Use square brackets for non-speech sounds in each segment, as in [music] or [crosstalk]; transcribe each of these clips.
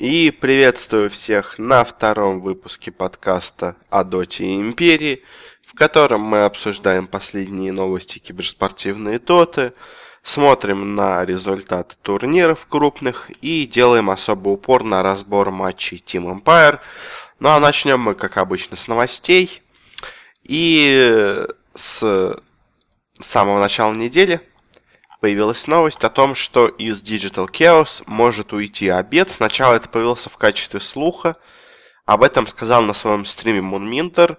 И приветствую всех на втором выпуске подкаста о Доте и Империи, в котором мы обсуждаем последние новости киберспортивные Доты, смотрим на результаты турниров крупных и делаем особый упор на разбор матчей Team Empire. Ну а начнем мы, как обычно, с новостей. И с самого начала недели появилась новость о том, что из Digital Chaos может уйти обед. Сначала это появился в качестве слуха. Об этом сказал на своем стриме Мунминтер,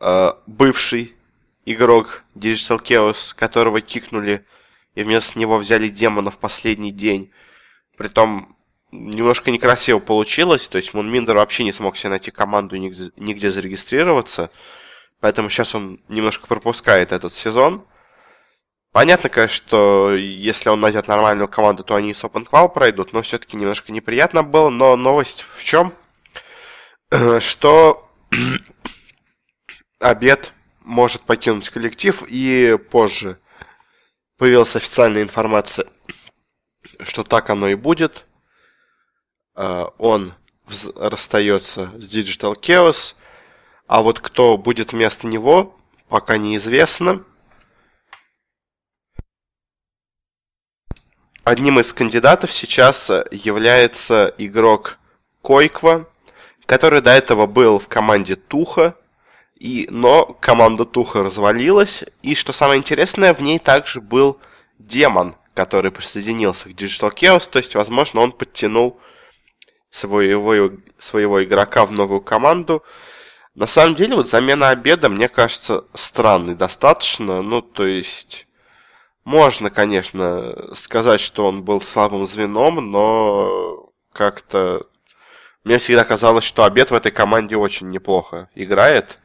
э, бывший игрок Digital Chaos, которого кикнули и вместо него взяли демона в последний день. Притом немножко некрасиво получилось, то есть Мунминдер вообще не смог себе найти команду нигде, нигде зарегистрироваться, поэтому сейчас он немножко пропускает этот сезон. Понятно, конечно, что если он найдет нормальную команду, то они с Open Qual пройдут, но все-таки немножко неприятно было. Но новость в чем? [clears throat] Что [clears throat] обед может покинуть коллектив, и позже появилась официальная информация, [clears throat] что так оно и будет. Э, он расстается с Digital Chaos, а вот кто будет вместо него, пока неизвестно. Одним из кандидатов сейчас является игрок Койква, который до этого был в команде Туха, и, но команда Туха развалилась, и что самое интересное, в ней также был демон, который присоединился к Digital Chaos, то есть, возможно, он подтянул своего, своего игрока в новую команду. На самом деле, вот замена обеда, мне кажется, странной достаточно, ну, то есть можно, конечно, сказать, что он был слабым звеном, но как-то мне всегда казалось, что обед в этой команде очень неплохо играет.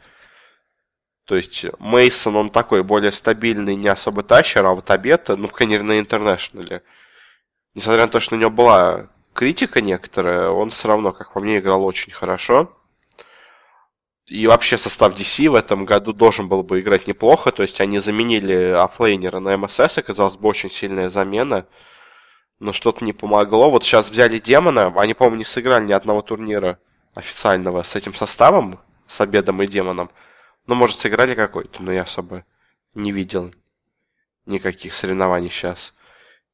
То есть Мейсон он такой более стабильный, не особо тащер, а вот обед, ну, конечно, на интернешнале. Несмотря на то, что у него была критика некоторая, он все равно, как по мне, играл очень хорошо. И вообще состав DC в этом году должен был бы играть неплохо. То есть они заменили оффлейнера на МСС, оказалась бы очень сильная замена. Но что-то не помогло. Вот сейчас взяли Демона. Они, по-моему, не сыграли ни одного турнира официального с этим составом, с Обедом и Демоном. Ну, может, сыграли какой-то, но я особо не видел никаких соревнований сейчас.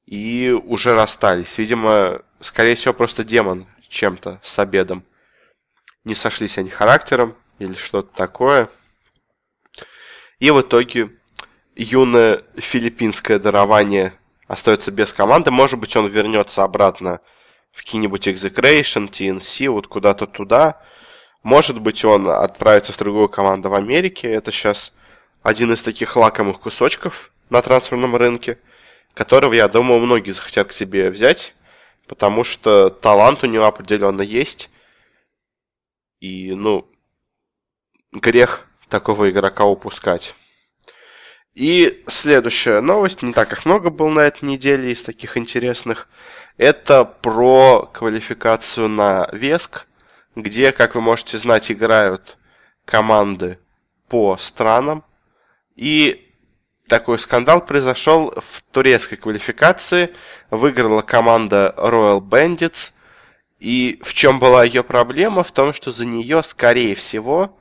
И уже расстались. Видимо, скорее всего, просто Демон чем-то с Обедом. Не сошлись они характером или что-то такое. И в итоге юное филиппинское дарование остается без команды. Может быть, он вернется обратно в какие-нибудь Execration, TNC, вот куда-то туда. Может быть, он отправится в другую команду в Америке. Это сейчас один из таких лакомых кусочков на трансферном рынке, которого, я думаю, многие захотят к себе взять, потому что талант у него определенно есть. И, ну, грех такого игрока упускать. И следующая новость, не так как много было на этой неделе из таких интересных, это про квалификацию на Веск, где, как вы можете знать, играют команды по странам. И такой скандал произошел в турецкой квалификации. Выиграла команда Royal Bandits. И в чем была ее проблема? В том, что за нее, скорее всего,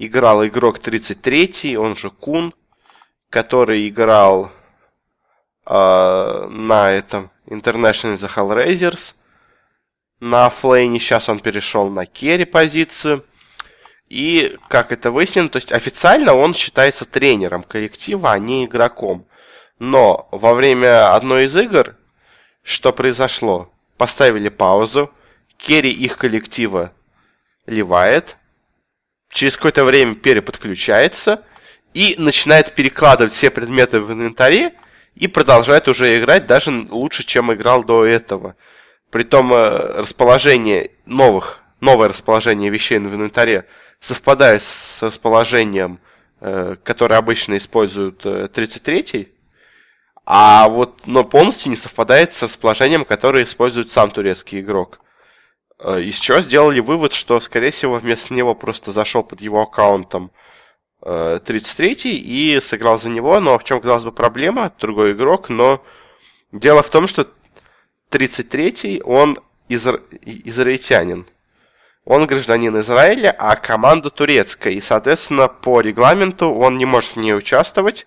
играл игрок 33, он же Кун, который играл э, на этом International The Hellraisers. На флейне сейчас он перешел на керри позицию. И, как это выяснено, то есть официально он считается тренером коллектива, а не игроком. Но во время одной из игр, что произошло? Поставили паузу, керри их коллектива ливает, через какое-то время переподключается и начинает перекладывать все предметы в инвентаре и продолжает уже играть даже лучше, чем играл до этого. Притом э, расположение новых, новое расположение вещей в инвентаре совпадает с расположением, э, которое обычно используют 33-й, э, а вот, но полностью не совпадает с расположением, которое использует сам турецкий игрок. Э, из чего сделали вывод, что, скорее всего, вместо него просто зашел под его аккаунтом 33-й э, и сыграл за него, но в чем, казалось бы, проблема, другой игрок, но дело в том, что 33-й, он изра... израильтянин. Он гражданин Израиля, а команда турецкая. И, соответственно, по регламенту он не может в ней участвовать.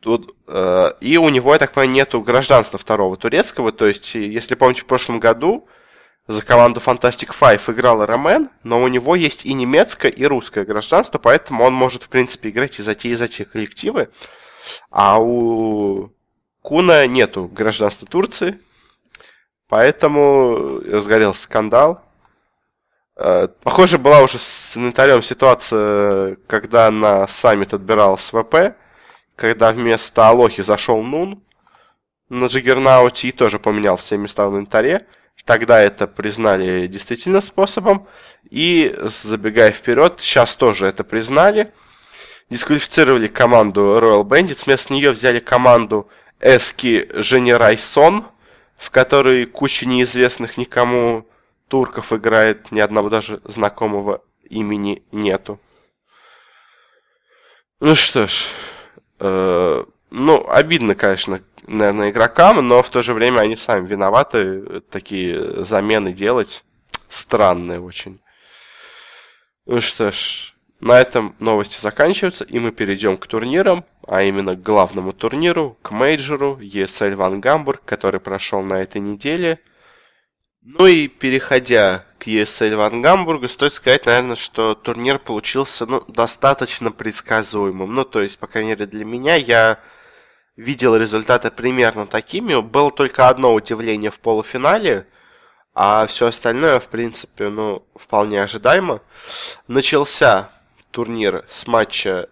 Тут, э, и у него, я так понимаю, нету гражданства второго турецкого. То есть, если помните, в прошлом году за команду Fantastic Five играл Ромен, но у него есть и немецкое, и русское гражданство, поэтому он может, в принципе, играть и за те, и за те коллективы. А у Куна нету гражданства Турции, поэтому разгорелся скандал. Э, похоже, была уже с инвентарем ситуация, когда на саммит отбирал СВП, когда вместо Алохи зашел Нун на Джиггернауте и тоже поменял все места в инвентаре. Тогда это признали действительно способом. И, забегая вперед, сейчас тоже это признали. Дисквалифицировали команду Royal Bandits. Вместо нее взяли команду Эски Женерайсон, в которой куча неизвестных никому турков играет, ни одного даже знакомого имени нету. Ну что ж, э, ну, обидно, конечно, наверное, игрокам, но в то же время они сами виноваты. Такие замены делать странные очень. Ну что ж, на этом новости заканчиваются, и мы перейдем к турнирам, а именно к главному турниру, к мейджору ESL Ван Гамбург, который прошел на этой неделе. Ну и переходя к ESL Ван Гамбургу, стоит сказать, наверное, что турнир получился ну, достаточно предсказуемым. Ну, то есть, по крайней мере, для меня я видел результаты примерно такими. Было только одно удивление в полуфинале, а все остальное, в принципе, ну, вполне ожидаемо. Начался турнир с матча...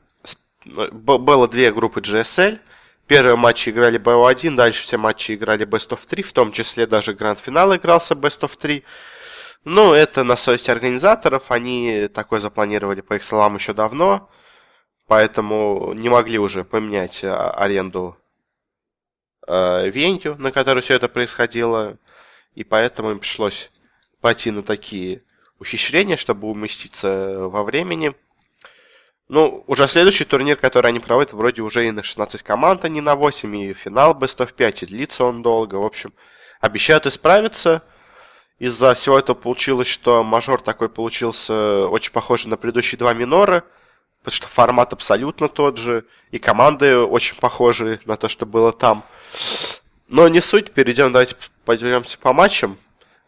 Было две группы GSL. Первые матчи играли BO1, дальше все матчи играли Best of 3, в том числе даже гранд-финал игрался Best of 3. Ну, это на совести организаторов, они такое запланировали, по их словам, еще давно поэтому не могли уже поменять а, аренду э, венью, на которой все это происходило, и поэтому им пришлось пойти на такие ухищрения, чтобы уместиться во времени. Ну, уже следующий турнир, который они проводят, вроде уже и на 16 команд, а не на 8, и финал Best of 5, и длится он долго. В общем, обещают исправиться. Из-за всего этого получилось, что мажор такой получился очень похожий на предыдущие два минора – потому что формат абсолютно тот же, и команды очень похожи на то, что было там. Но не суть, перейдем, давайте пойдемся по матчам.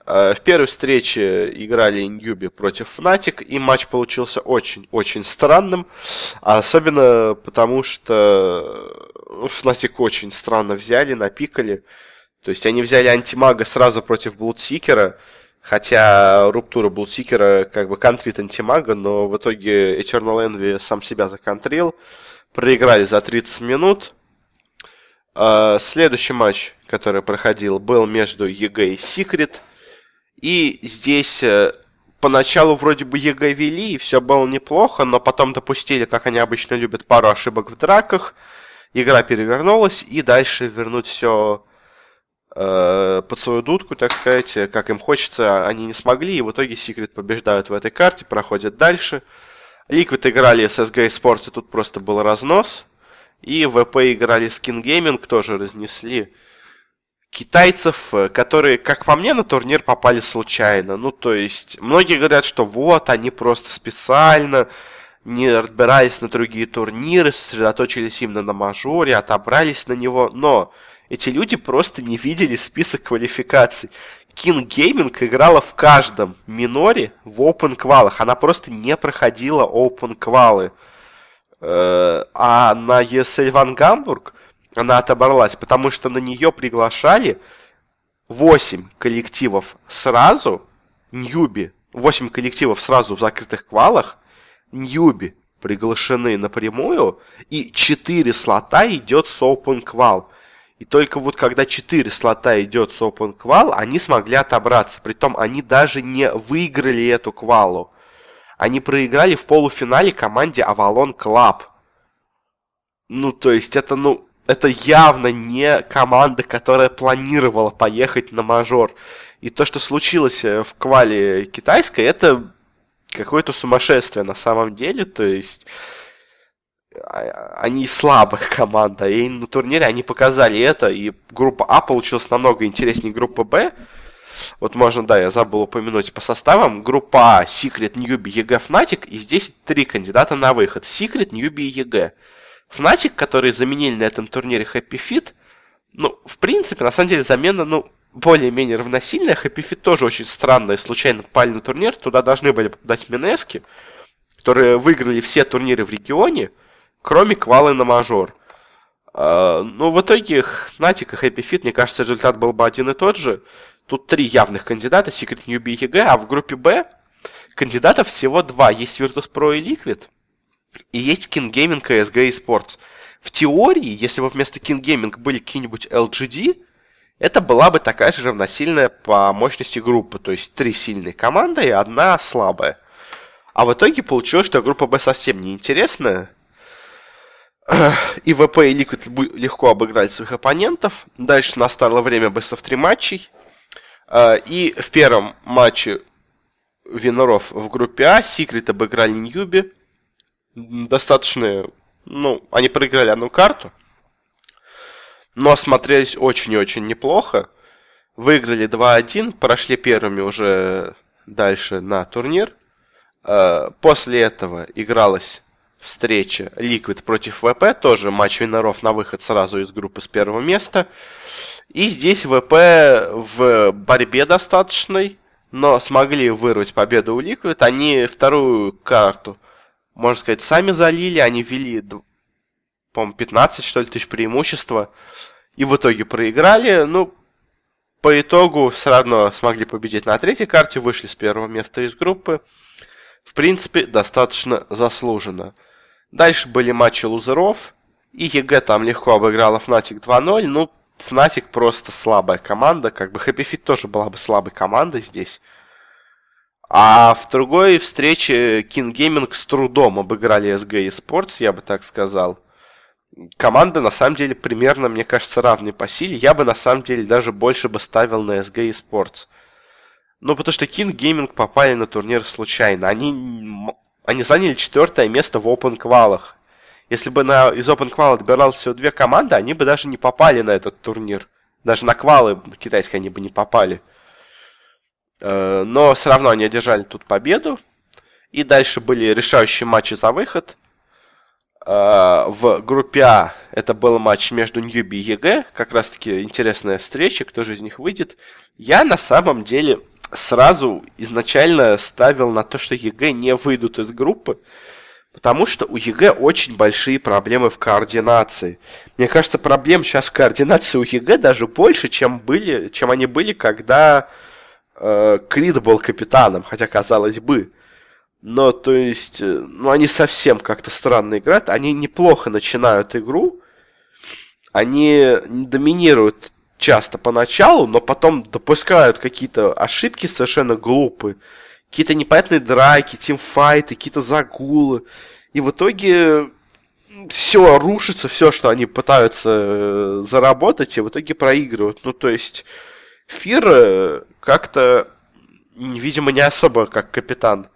Э, в первой встрече играли Ньюби против Fnatic, и матч получился очень-очень странным. Особенно потому, что ну, Fnatic очень странно взяли, напикали. То есть они взяли антимага сразу против Блудсикера, Хотя Руптура Булсикера как бы контрит антимага, но в итоге Eternal Envy сам себя законтрил. Проиграли за 30 минут. А, следующий матч, который проходил, был между EG и Секрет. И здесь э, поначалу вроде бы EG вели, и все было неплохо, но потом допустили, как они обычно любят, пару ошибок в драках. Игра перевернулась, и дальше вернуть все под свою дудку, так сказать, как им хочется, они не смогли, и в итоге Secret побеждают в этой карте, проходят дальше. Liquid играли с SG Sports, и тут просто был разнос. И ВП играли с King Gaming, тоже разнесли китайцев, которые, как по мне, на турнир попали случайно. Ну, то есть, многие говорят, что вот, они просто специально не разбирались на другие турниры, сосредоточились именно на мажоре, отобрались на него, но эти люди просто не видели список квалификаций. King Gaming играла в каждом миноре в open квалах. Она просто не проходила open квалы. Э, а на ESL Ван Гамбург она отобралась, потому что на нее приглашали 8 коллективов сразу, Ньюби, 8 коллективов сразу в закрытых квалах, Ньюби приглашены напрямую, и 4 слота идет с Open Qual. И только вот когда 4 слота идет с Open Qual, они смогли отобраться. Притом они даже не выиграли эту квалу. Они проиграли в полуфинале команде Avalon Club. Ну, то есть это, ну, это явно не команда, которая планировала поехать на мажор. И то, что случилось э, в квале китайской, это какое-то сумасшествие на самом деле. То есть они слабая [laughs] команда, и на турнире они показали это, и группа А получилась намного интереснее группы Б. Вот можно, да, я забыл упомянуть по составам. Группа А, Secret, Newbie, EG, Fnatic. И здесь три кандидата на выход. Secret, Newbie и EG. Fnatic, которые заменили на этом турнире Happy Fit, ну, в принципе, на самом деле, замена, ну, более-менее равносильная. Happy Fit тоже очень странная, случайно попали на турнир. Туда должны были попадать Минески, которые выиграли все турниры в регионе, кроме квалы на мажор. Uh, ну, в итоге, Fnatic и Happy Fit, мне кажется, результат был бы один и тот же. Тут три явных кандидата, Secret Newbie и EG, а в группе Б кандидатов всего два. Есть Virtus.pro и Liquid, и есть King Gaming, CSG и Sports. В теории, если бы вместо King Gaming были какие-нибудь LGD, это была бы такая же равносильная по мощности группа. То есть три сильные команды и одна слабая. А в итоге получилось, что группа Б совсем неинтересная. И ВП и Liquid легко обыграли своих оппонентов. Дальше настало время Best of 3 матчей. А, и в первом матче Виноров в группе А Секрет обыграли Ньюби. Достаточно, ну, они проиграли одну карту. Но смотрелись очень и очень неплохо. Выиграли 2-1, прошли первыми уже дальше на турнир. А, после этого игралась встреча Liquid против ВП, тоже матч Виноров на выход сразу из группы с первого места. И здесь ВП в борьбе достаточной, но смогли вырвать победу у Liquid. Они вторую карту, можно сказать, сами залили. Они вели, по-моему, 15, что ли, тысяч преимущества. И в итоге проиграли. Ну, по итогу все равно смогли победить на третьей карте, вышли с первого места из группы. В принципе, достаточно заслуженно. Дальше были матчи лузеров. И EG там легко обыграла Fnatic 2-0. Ну, Fnatic просто слабая команда. Как бы Happy Feet тоже была бы слабой командой здесь. А в другой встрече Keen Gaming с трудом обыграли SG Sports, я бы так сказал. Команды, на самом деле, примерно, мне кажется, равны по силе. Я бы, на самом деле, даже больше бы ставил на SG Sports. Ну, потому что Keen Gaming попали на турнир случайно. Они, они заняли четвертое место в open квалах. Если бы на, из квал отбиралось всего две команды, они бы даже не попали на этот турнир. Даже на квалы китайские они бы не попали. Э, но все равно они одержали тут победу. И дальше были решающие матчи за выход. Э, в группе А это был матч между Newbee и EG. Как раз таки интересная встреча, кто же из них выйдет. Я на самом деле сразу изначально ставил на то, что EG не выйдут из группы. Потому что у EG очень большие проблемы в координации. Мне кажется, проблем сейчас в координации у EG даже больше, чем, были, чем они были, когда э, Cr1t был капитаном, хотя казалось бы. Но, то есть, э, ну, они совсем как-то странно играют. Они неплохо начинают игру. Они доминируют часто поначалу, но потом допускают какие-то ошибки совершенно глупые какие-то непонятные драки, тимфайты, какие-то загулы. И в итоге все рушится, все, что они пытаются э, заработать, и в итоге проигрывают. Ну, то есть, Фир э, как-то, видимо, не особо как капитан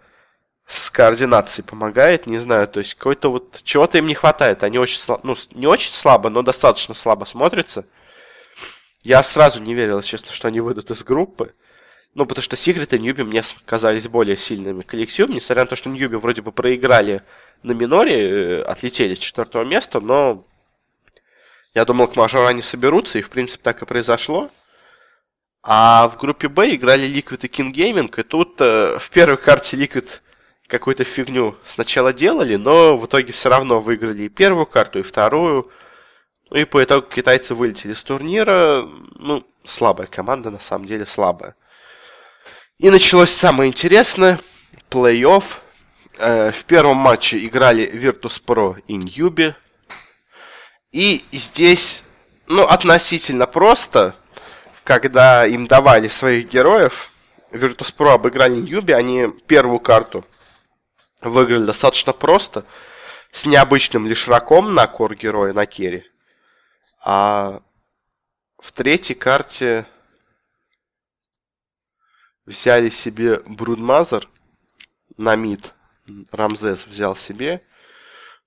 с координацией помогает, не знаю, то есть какой-то вот чего-то им не хватает, они очень слабо, ну, не очень слабо, но достаточно слабо смотрятся. Я сразу не верил, честно, что они выйдут из группы. Ну, потому что Сигрид и Ньюби мне казались более сильными коллективом, несмотря на то, что Ньюби вроде бы проиграли на миноре, э, отлетели с четвертого места, но я думал, к мажору они соберутся, и в принципе так и произошло. А в группе Б играли Liquid и King Gaming, и тут э, в первой карте Liquid какую-то фигню сначала делали, но в итоге все равно выиграли и первую карту, и вторую. Ну и по итогу китайцы вылетели с турнира. Ну, слабая команда, на самом деле слабая. И началось самое интересное. Плей-офф. Э, в первом матче играли Virtus.pro и Ньюби. И здесь, ну, относительно просто, когда им давали своих героев, Virtus.pro обыграли Ньюби, они первую карту выиграли достаточно просто, с необычным Leshrac ом на core героя на carry. А в третьей карте взяли себе Broodmother на mid. Рамзес взял себе.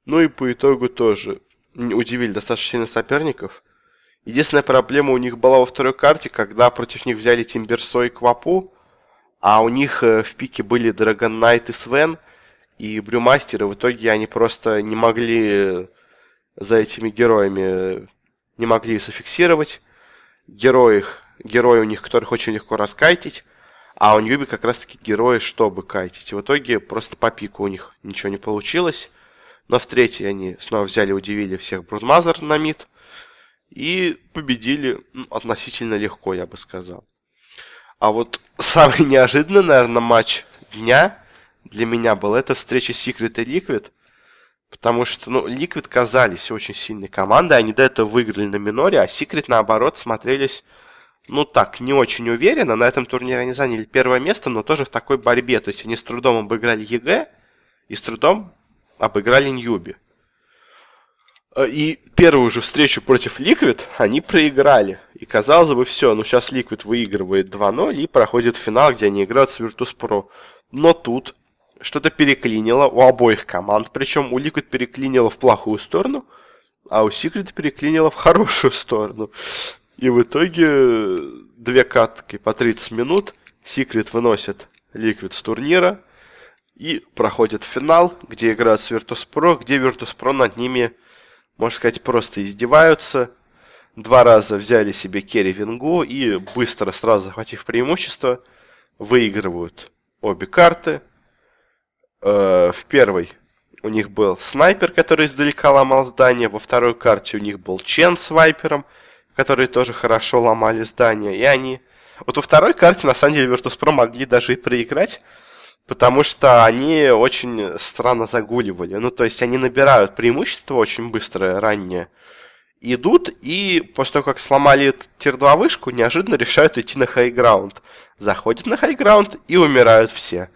Ну и по итогу тоже удивили достаточно сильно соперников. Единственная проблема у них была во второй карте, когда против них взяли Timbersaw и QoP у, а у них э, в пике были Dragon Knight и Свен, и Brewmaster, и в итоге они просто не могли за этими героями, не могли зафиксировать. Герои, герои у них, которых очень легко раскайтить, а у Newbee как раз-таки герои, чтобы кайтить. И в итоге просто по пику у них ничего не получилось. Но в третьей они снова взяли, удивили всех Broodmother на mid – и победили ну, относительно легко, я бы сказал. А вот самый [laughs] неожиданный, наверное, матч дня для меня был это встреча Secret и Liquid. Потому что, ну, Liquid казались очень сильной командой. Они до этого выиграли на миноре, а Secret, наоборот, смотрелись, ну так, не очень уверенно. На этом турнире они заняли первое место, но тоже в такой борьбе. То есть они с трудом обыграли EG и с трудом обыграли Newbie. Э, и первую же встречу против Liquid они проиграли. И казалось бы, все, ну сейчас Liquid выигрывает 2-0 и проходит финал, где они играют с Virtus.pro. Но тут что-то переклинило у обоих команд. Причем у Liquid переклинило в плохую сторону, а у Secret переклинило в хорошую сторону. И в итоге две катки по 30 минут Secret выносит Liquid с турнира и проходит финал, где играют с Virtus.pro, где Virtus.pro над ними можно сказать, просто издеваются. Два раза взяли себе керри Вингу и быстро, сразу захватив преимущество, выигрывают обе карты. Э, в первой у них был снайпер, который издалека ломал здание. Во второй карте у них был Чен с вайпером, которые тоже хорошо ломали здание. И они... Вот во второй карте, на самом деле, Virtus.pro могли даже и проиграть, потому что они очень странно загуливали. Ну, то есть они набирают преимущество очень быстро, раннее, идут, и после того, как сломали tier-2 вышку, неожиданно решают идти на high ground. Заходят на хайграунд и умирают все.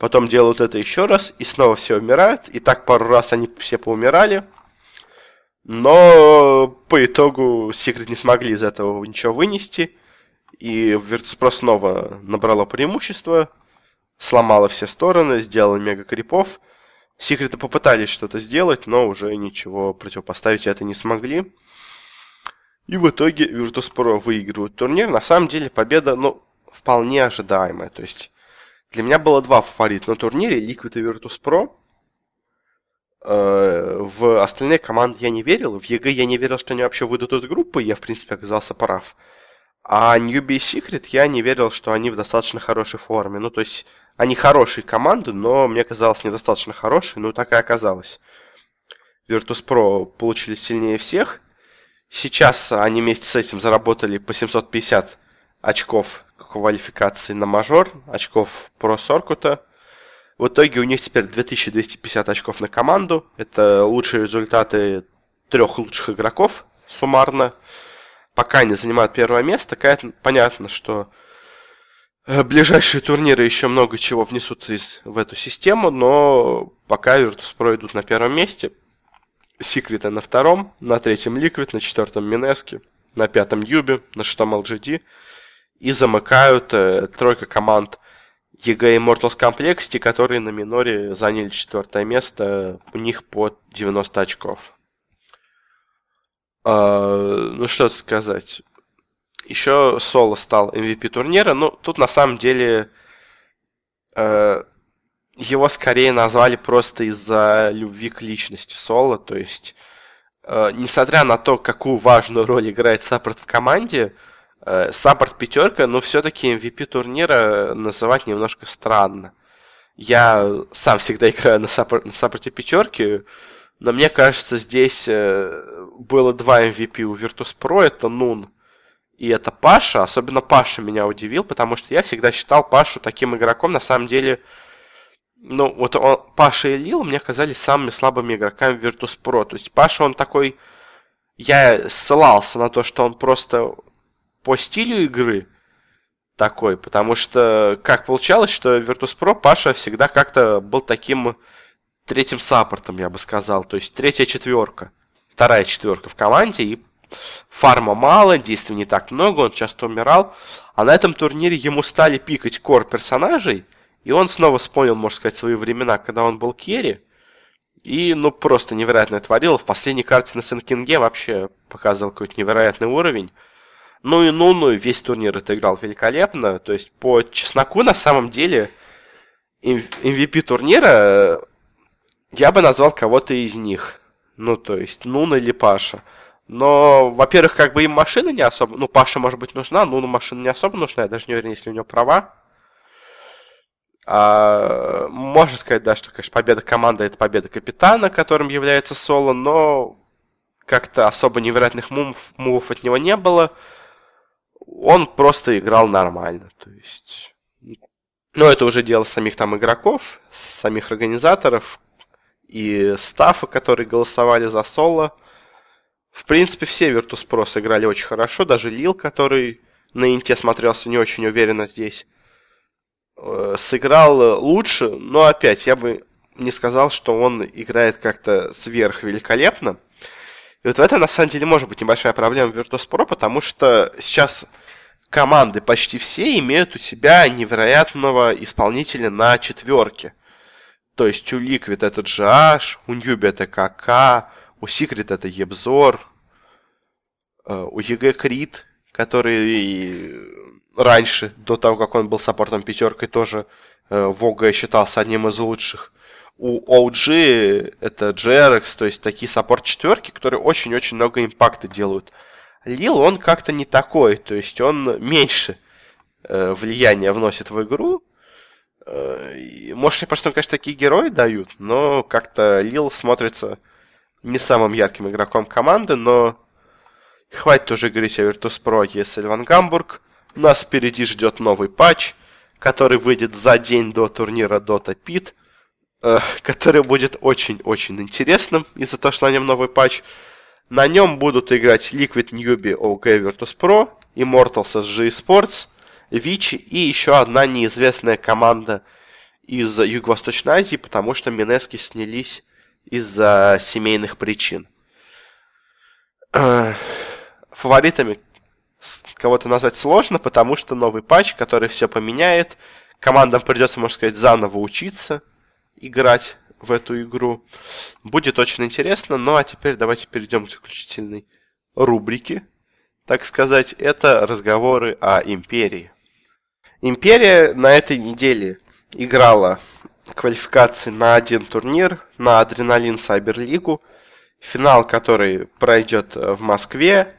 Потом делают это еще раз, и снова все умирают. И так пару раз они все поумирали. Но по итогу Секрет не смогли из этого ничего вынести. И Virtus.pro снова набрало преимущество сломала все стороны, сделала мега крипов. Секреты попытались что-то сделать, но уже ничего противопоставить это не смогли. И в итоге Virtus.pro выигрывают турнир. На самом деле победа, ну, вполне ожидаемая. То есть для меня было два фаворита на турнире, Liquid и Virtus.pro. Э, в остальные команды я не верил. В EG я не верил, что они вообще выйдут из группы. Я, в принципе, оказался прав. А Newbie Secret я не верил, что они в достаточно хорошей форме. Ну, то есть они хорошие команды, но мне казалось недостаточно хорошие, ну так и оказалось. Virtus.pro получили сильнее всех. Сейчас они вместе с этим заработали по 750 очков квалификации на мажор, очков про Соркута. В итоге у них теперь 2250 очков на команду. Это лучшие результаты трех лучших игроков суммарно. Пока они занимают первое место, понятно, что Э, ближайшие турниры еще много чего внесут из, в эту систему, но пока Virtus.pro идут на первом месте. Секреты на втором, на третьем Liquid, на четвертом Минески, на пятом Юбе, на шестом LGD. И замыкают э, тройка команд EG Immortals Complexity, которые на миноре заняли четвертое место. У них по 90 очков. Uh, ну что сказать. Еще Соло стал MVP турнира. Ну, тут на самом деле э, его скорее назвали просто из-за любви к личности Соло. То есть, э, несмотря на то, какую важную роль играет саппорт в команде, э, саппорт пятерка, но все-таки MVP турнира называть немножко странно. Я сам всегда играю на, саппорт, на саппорте пятерки, но мне кажется, здесь э, было два MVP у Virtus.pro, это Noone и это Паша, особенно Паша меня удивил, потому что я всегда считал Пашу таким игроком, на самом деле, ну, вот он, Паша и Лил мне казались самыми слабыми игроками Virtus.pro. То есть Паша, он такой... Я ссылался на то, что он просто по стилю игры такой, потому что как получалось, что Virtus.pro Паша всегда как-то был таким третьим саппортом, я бы сказал. То есть третья четверка, вторая четверка в команде, и Фарма мало, действий не так много, он часто умирал. А на этом турнире ему стали пикать кор персонажей, и он снова вспомнил, можно сказать, свои времена, когда он был керри. И, ну, просто невероятно творил. В последней карте на Сенкинге вообще показывал какой-то невероятный уровень. Ну и ну, ну, весь турнир отыграл великолепно. То есть, по чесноку, на самом деле, MVP турнира э, я бы назвал кого-то из них. Ну, то есть, Нуна или Паша. Но, во-первых, как бы им машина не особо... Ну, Паша, может быть, нужна, Нуна машина не особо нужна. Я даже не уверен, если у него права. А, можно сказать, да, что, конечно, победа команды это победа капитана, которым является Соло, но как-то особо невероятных мувов, мувов от него не было. Он просто играл нормально. То есть. Ну, это уже дело самих там игроков, самих организаторов и стафа, которые голосовали за Соло. В принципе, все Virtus.pro сыграли очень хорошо, даже Лил, который на Инте смотрелся не очень уверенно здесь. Э, сыграл лучше, но опять я бы не сказал, что он играет как-то сверх великолепно. И вот в этом, на самом деле, может быть небольшая проблема в Virtus.pro, потому что сейчас команды почти все имеют у себя невероятного исполнителя на четверке. То есть у Liquid это GH, у Newbie это КК, у Secret это Ебзор, э, у EG Крит, который раньше, до того, как он был саппортом пятеркой, тоже э, Вога считался одним из лучших. У OG это JRX, то есть такие саппорт четверки, которые очень-очень много импакта делают. Лил, он как-то не такой, то есть он меньше э, влияния вносит в игру. Э, может, потому что, он, конечно, такие герои дают, но как-то Лил смотрится не самым ярким игроком команды, но хватит уже говорить о Virtus.pro ESL Ван Гамбург. Нас впереди ждет новый патч, который выйдет за день до турнира Dota Pit, [laughs] который будет очень-очень интересным из-за того, что на нем новый патч. На нем будут играть Liquid Newbie OK Virtus.pro, Immortals SG Sports, Вичи и еще одна неизвестная команда из Юго-Восточной Азии, потому что Минески снялись из-за семейных причин. Э, фаворитами кого-то назвать сложно, потому что новый патч, который все поменяет, командам придется, можно сказать, заново учиться играть в эту игру. Будет очень интересно. Ну а теперь давайте перейдем к заключительной рубрике, так сказать. Это разговоры о Империи. Империя на этой неделе играла квалификации на один турнир, на Адреналин Сайберлигу, финал который пройдет в Москве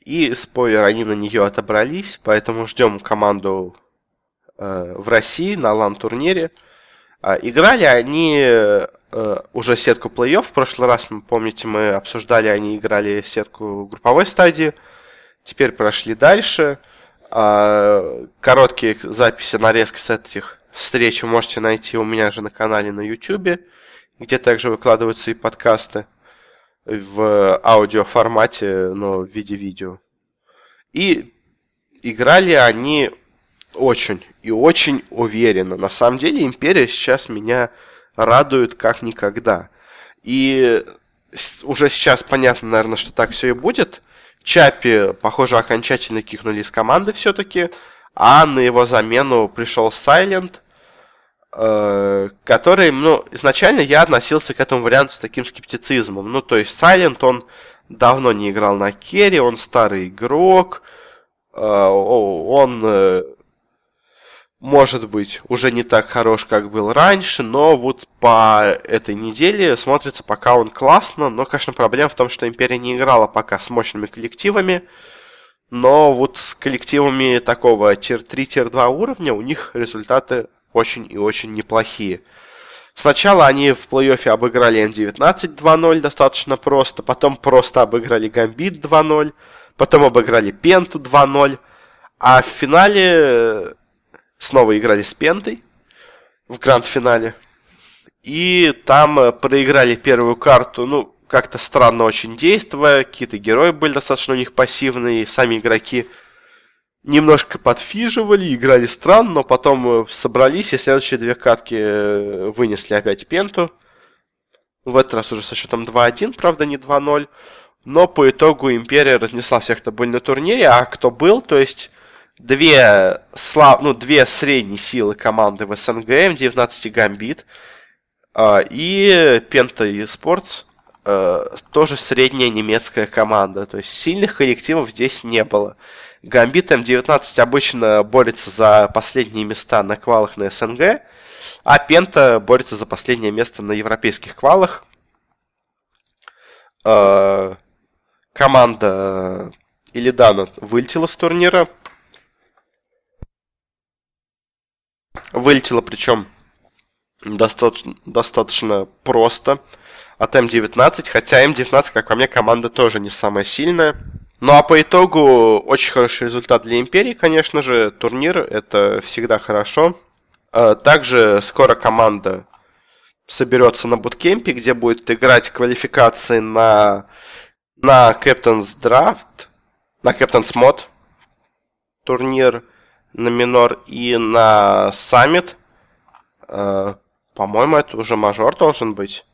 и, спойлер, они на нее отобрались, поэтому ждем команду э, в России на лан-турнире. Э, играли они э, уже сетку плей-офф. В прошлый раз, помните, мы обсуждали, они играли сетку групповой стадии. Теперь прошли дальше. Э, короткие записи, нарезки с этих встреч вы можете найти у меня же на канале на YouTube, где также выкладываются и подкасты в аудиоформате, но в виде видео. И играли они очень и очень уверенно. На самом деле Империя сейчас меня радует как никогда. И уже сейчас понятно, наверное, что так все и будет. Чапи, похоже, окончательно кикнули из команды все-таки, а на его замену пришел Сайлент, Э, который, ну, изначально я относился к этому варианту с таким скептицизмом. Ну, то есть Silent, он давно не играл на керри, он старый игрок, э, он, э, может быть, уже не так хорош, как был раньше, но вот по этой неделе смотрится пока он классно, но, конечно, проблема в том, что Империя не играла пока с мощными коллективами, но вот с коллективами такого tier-3, tier-2 уровня у них результаты очень и очень неплохие. Сначала они в плей-оффе обыграли M19 2-0 достаточно просто, потом просто обыграли Гамбит 2-0, потом обыграли Пенту 2-0, а в финале снова играли с Пентой в гранд-финале. И там э, проиграли первую карту, ну, как-то странно очень действуя, какие-то герои были достаточно у них пассивные, сами игроки немножко подфиживали, играли странно, но потом э, собрались и следующие две катки э, вынесли опять Пенту. В этот раз уже со счетом 2-1, правда, не 2-0. Но по итогу Империя разнесла всех, кто был на турнире, а кто был, то есть две, слав... ну, две средние силы команды в СНГ, М19 и Гамбит, А, и Penta eSports э, тоже средняя немецкая команда. То есть сильных коллективов здесь не было. Гамбит М19 обычно борется за последние места на квалах на СНГ, а Пента борется за последнее место на европейских квалах. Э, команда Илидана вылетела с турнира. Вылетела причем достаточно, достаточно просто от М19, хотя М19, как по мне, команда тоже не самая сильная. Ну а по итогу очень хороший результат для Империи, конечно же. Турнир это всегда хорошо. А, также скоро команда соберется на буткемпе, где будет играть квалификации на, на Captain's Draft, на Captain's Mod турнир, на минор и на Summit. А, по-моему, это уже мажор должен быть.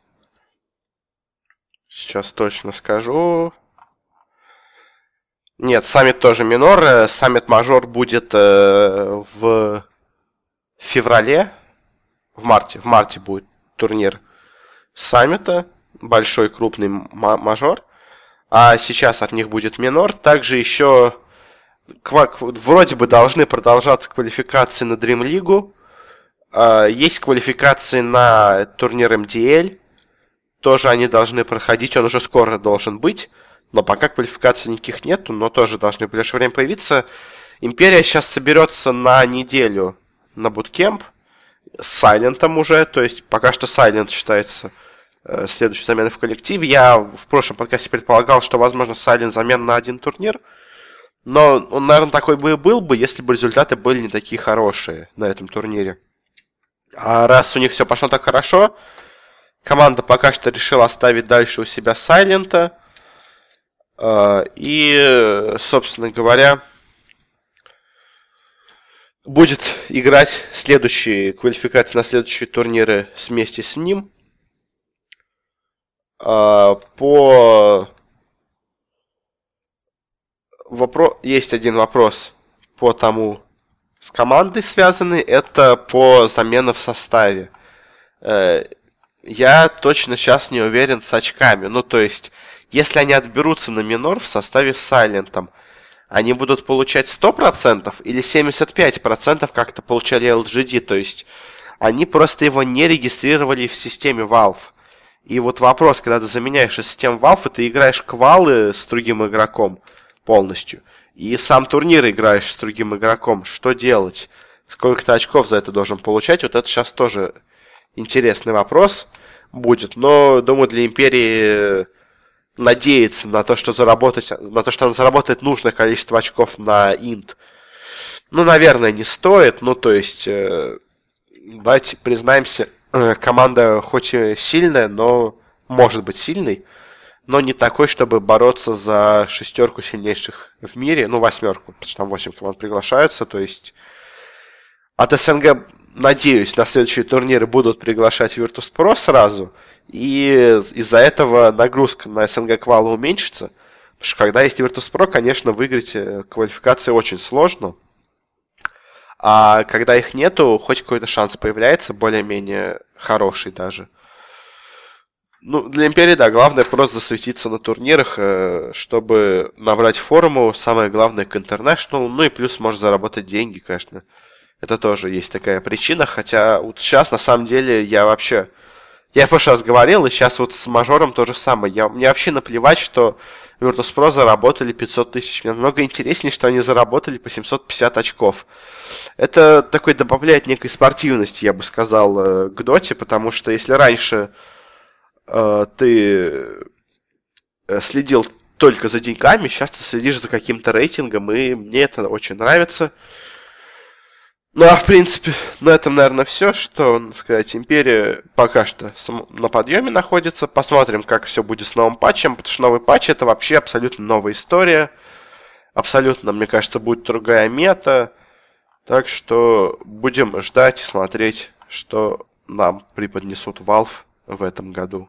Сейчас точно скажу. Нет, саммит тоже минор. Э, саммит мажор будет э, в феврале. В марте. В марте будет турнир саммита. Большой крупный мажор. А сейчас от них будет минор. Также еще вроде бы должны продолжаться квалификации на Dream League. А, есть квалификации на турнир МДЛ. Тоже они должны проходить. Он уже скоро должен быть. Но пока квалификаций никаких нету, но тоже должны в ближайшее время появиться. Империя сейчас соберется на неделю на буткемп с Сайлентом уже, то есть пока что Сайлент считается э, следующей заменой в коллективе. Я в прошлом подкасте предполагал, что, возможно, Сайлент замен на один турнир, но он, наверное, такой бы и был бы, если бы результаты были не такие хорошие на этом турнире. А раз у них все пошло так хорошо, команда пока что решила оставить дальше у себя Сайлента – а, и, собственно говоря, будет играть следующие квалификации на следующие турниры вместе с ним. А, по вопрос есть один вопрос по тому с командой связанный, это по заменам в составе. Э, я точно сейчас не уверен с очками. Ну, то есть, если они отберутся на минор в составе с Сайлентом, они будут получать 100% или 75%, как это получали LGD, то есть они просто его не регистрировали в системе Valve. И вот вопрос, когда ты заменяешь систему Valve, и ты играешь квалы с другим игроком полностью, и сам турнир играешь с другим игроком, что делать? Сколько ты очков за это должен получать? Вот это сейчас тоже интересный вопрос будет. Но, думаю, для Империи надеяться на то, что заработать, на то, что он заработает нужное количество очков на инт. Ну, наверное, не стоит. Ну, то есть, э, давайте признаемся, э, команда хоть и сильная, но может быть сильной, но не такой, чтобы бороться за шестерку сильнейших в мире, ну, восьмерку, потому что там восемь команд приглашаются, то есть от СНГ, надеюсь, на следующие турниры будут приглашать Virtus.pro сразу – и из-за этого нагрузка на СНГ квала уменьшится. Потому что когда есть Virtus.pro, конечно, выиграть э, квалификации очень сложно. А когда их нету, хоть какой-то шанс появляется, более-менее хороший даже. Ну, для Империи, да, главное просто засветиться на турнирах, э, чтобы набрать форму. Самое главное к International. Ну и плюс может заработать деньги, конечно. Это тоже есть такая причина. Хотя вот сейчас, на самом деле, я вообще я в прошлый раз говорил, и сейчас вот с мажором то же самое. Я, мне вообще наплевать, что Virtus.pro заработали 500 тысяч. Мне намного интереснее, что они заработали по 750 очков. Это такой добавляет некой спортивности, я бы сказал, э, к доте, потому что если раньше э, ты э, следил только за деньгами, сейчас ты следишь за каким-то рейтингом, и мне это очень нравится. Ну, а в принципе, на этом, наверное, все, что сказать. Империя пока что на подъеме находится. Посмотрим, как все будет с новым патчем, потому что новый патч это вообще абсолютно новая история. Абсолютно, мне кажется, будет другая мета. Так что будем ждать и смотреть, что нам преподнесут Valve в этом году.